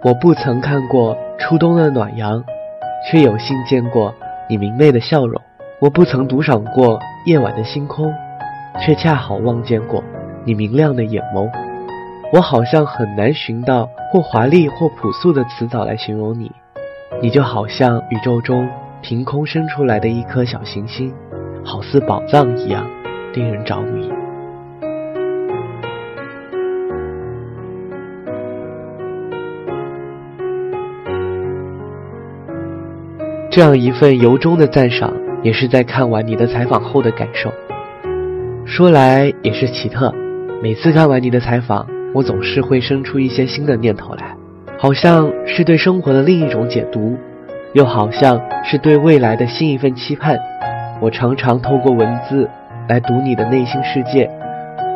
我不曾看过初冬的暖阳，却有幸见过你明媚的笑容。我不曾独赏过夜晚的星空，却恰好望见过你明亮的眼眸。我好像很难寻到或华丽或朴素的词藻来形容你，你就好像宇宙中凭空生出来的一颗小行星，好似宝藏一样，令人着迷。这样一份由衷的赞赏，也是在看完你的采访后的感受。说来也是奇特，每次看完你的采访。我总是会生出一些新的念头来，好像是对生活的另一种解读，又好像是对未来的新一份期盼。我常常透过文字来读你的内心世界，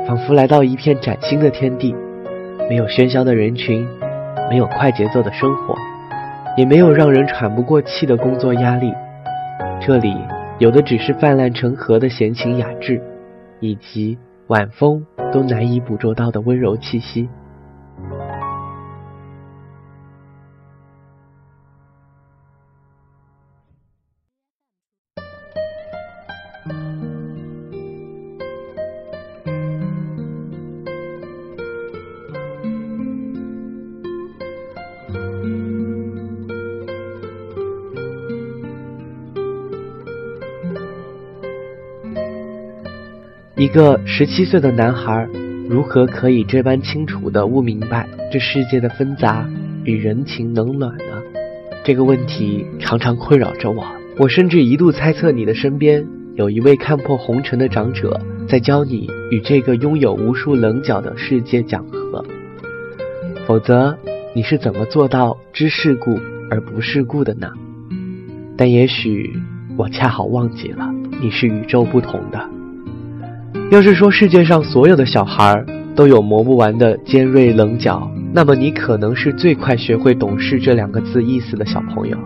仿佛来到一片崭新的天地，没有喧嚣的人群，没有快节奏的生活，也没有让人喘不过气的工作压力。这里有的只是泛滥成河的闲情雅致，以及。晚风都难以捕捉到的温柔气息。一个十七岁的男孩，如何可以这般清楚地悟明白这世界的纷杂与人情冷暖呢？这个问题常常困扰着我。我甚至一度猜测你的身边有一位看破红尘的长者，在教你与这个拥有无数棱角的世界讲和。否则，你是怎么做到知世故而不世故的呢？但也许我恰好忘记了，你是与众不同的。要是说世界上所有的小孩都有磨不完的尖锐棱角，那么你可能是最快学会“懂事”这两个字意思的小朋友。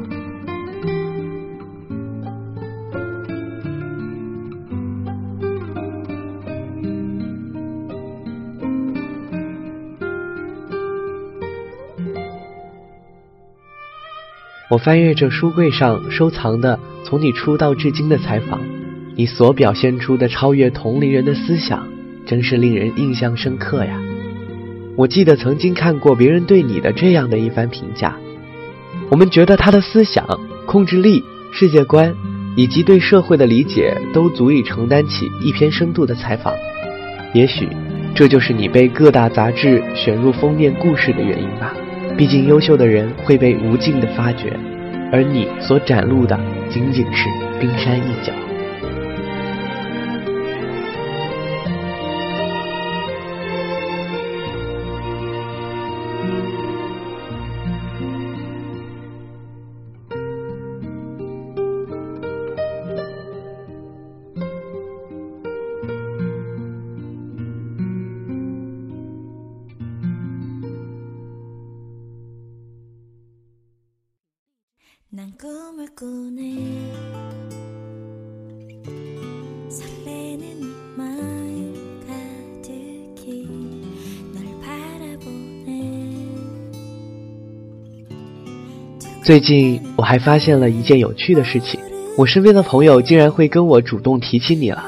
我翻阅着书柜上收藏的从你出道至今的采访。你所表现出的超越同龄人的思想，真是令人印象深刻呀！我记得曾经看过别人对你的这样的一番评价：我们觉得他的思想、控制力、世界观以及对社会的理解，都足以承担起一篇深度的采访。也许，这就是你被各大杂志选入封面故事的原因吧。毕竟，优秀的人会被无尽的发掘，而你所展露的仅仅是冰山一角。最近我还发现了一件有趣的事情，我身边的朋友竟然会跟我主动提起你了。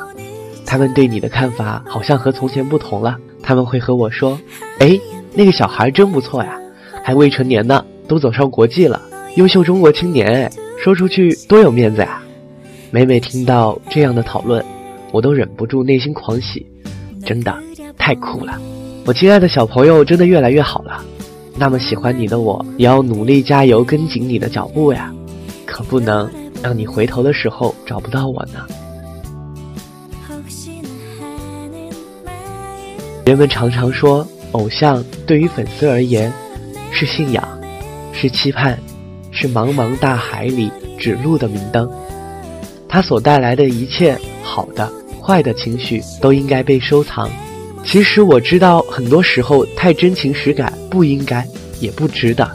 他们对你的看法好像和从前不同了。他们会和我说：“哎，那个小孩真不错呀，还未成年呢，都走上国际了，优秀中国青年哎，说出去多有面子呀。”每每听到这样的讨论，我都忍不住内心狂喜，真的太酷了！我亲爱的小朋友真的越来越好了。那么喜欢你的我，也要努力加油，跟紧你的脚步呀，可不能让你回头的时候找不到我呢。人们常常说，偶像对于粉丝而言，是信仰，是期盼，是茫茫大海里指路的明灯。他所带来的一切好的、坏的情绪，都应该被收藏。其实我知道，很多时候太真情实感不应该，也不值得。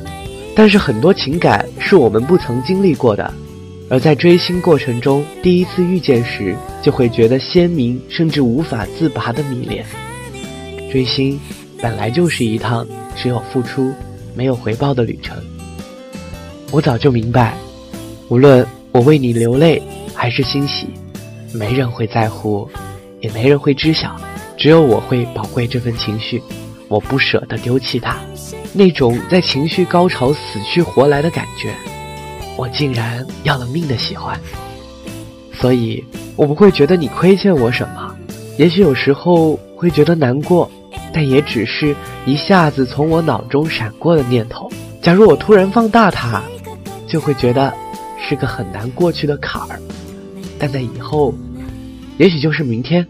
但是很多情感是我们不曾经历过的，而在追星过程中，第一次遇见时，就会觉得鲜明，甚至无法自拔的迷恋。追星本来就是一趟只有付出没有回报的旅程。我早就明白，无论我为你流泪还是欣喜，没人会在乎，也没人会知晓，只有我会宝贵这份情绪，我不舍得丢弃它。那种在情绪高潮死去活来的感觉，我竟然要了命的喜欢。所以，我不会觉得你亏欠我什么，也许有时候会觉得难过，但也只是一下子从我脑中闪过的念头。假如我突然放大它，就会觉得是个很难过去的坎儿。但在以后，也许就是明天，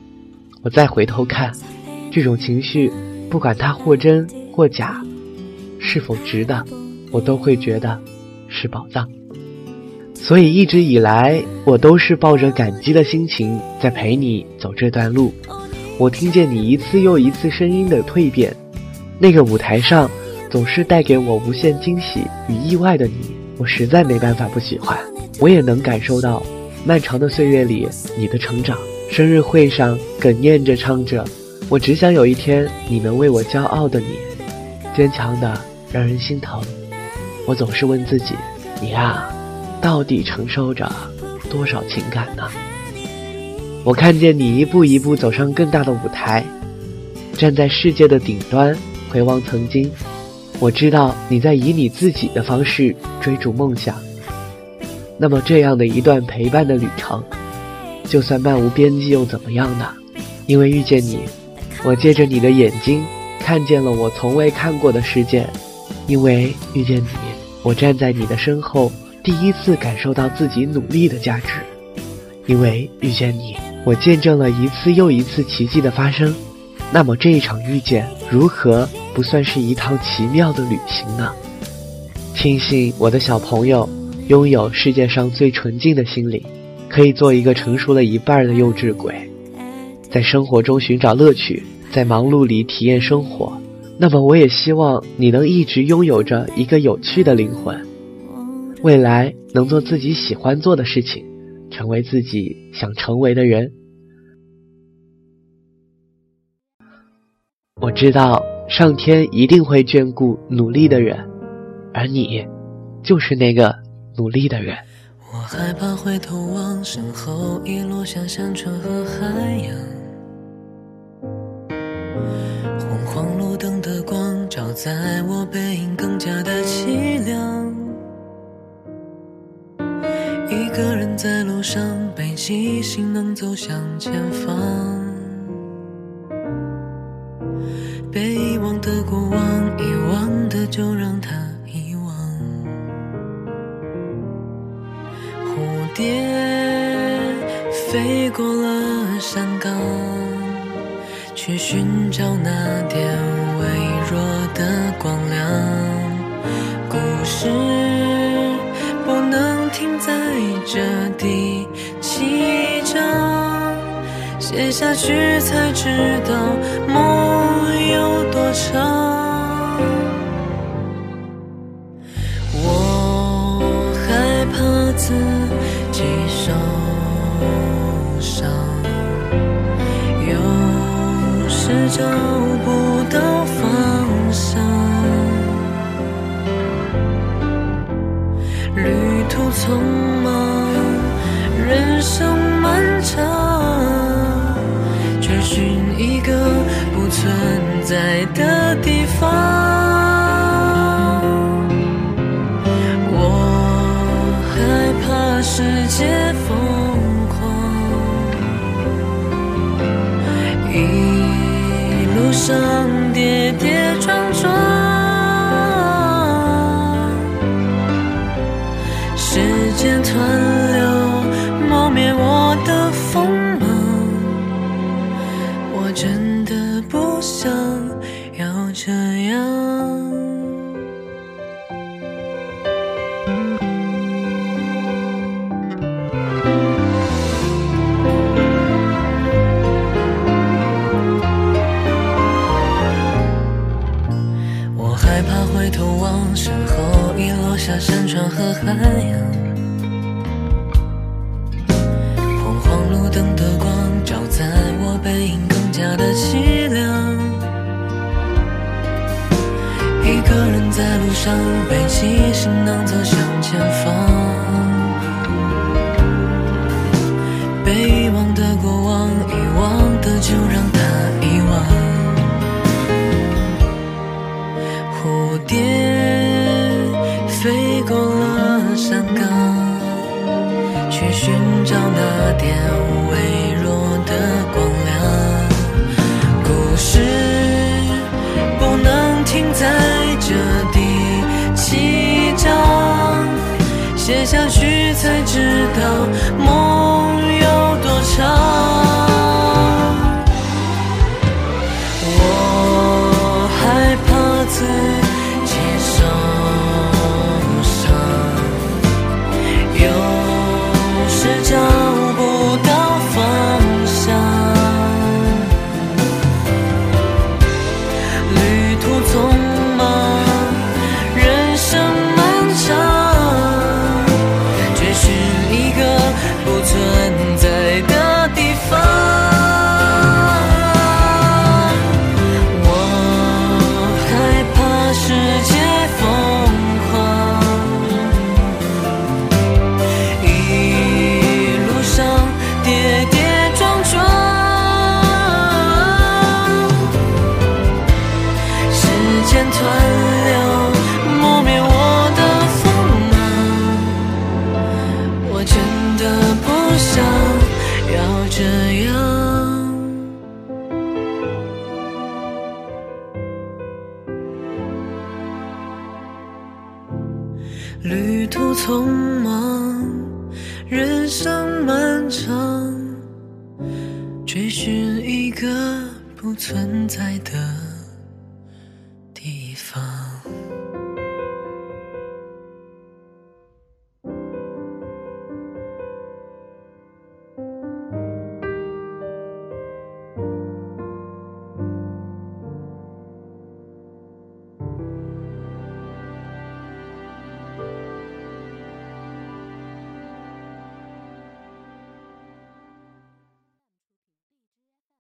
我再回头看，这种情绪，不管它或真或假。是否值得，我都会觉得是宝藏。所以一直以来，我都是抱着感激的心情在陪你走这段路。我听见你一次又一次声音的蜕变，那个舞台上总是带给我无限惊喜与意外的你，我实在没办法不喜欢。我也能感受到漫长的岁月里你的成长。生日会上哽咽着唱着，我只想有一天你能为我骄傲的你，坚强的。让人心疼，我总是问自己：你啊，到底承受着多少情感呢？我看见你一步一步走上更大的舞台，站在世界的顶端，回望曾经。我知道你在以你自己的方式追逐梦想。那么这样的一段陪伴的旅程，就算漫无边际又怎么样呢？因为遇见你，我借着你的眼睛，看见了我从未看过的世界。因为遇见你，我站在你的身后，第一次感受到自己努力的价值。因为遇见你，我见证了一次又一次奇迹的发生。那么这一场遇见，如何不算是一趟奇妙的旅行呢？庆幸我的小朋友拥有世界上最纯净的心灵，可以做一个成熟了一半的幼稚鬼，在生活中寻找乐趣，在忙碌里体验生活。那么，我也希望你能一直拥有着一个有趣的灵魂，未来能做自己喜欢做的事情，成为自己想成为的人。我知道上天一定会眷顾努力的人，而你，就是那个努力的人。我害怕回头望身后，已落下山川和海洋。昏黄路灯的光照在我背影，更加的凄凉。一个人在路上，背起行囊走向前方。飞过了山岗，去寻找那点。微弱的光亮，故事不能停在这第七章，写下去才知道梦有多长。山川和海洋。才知道梦这样旅途匆忙，人生漫长，追寻一个不存在的。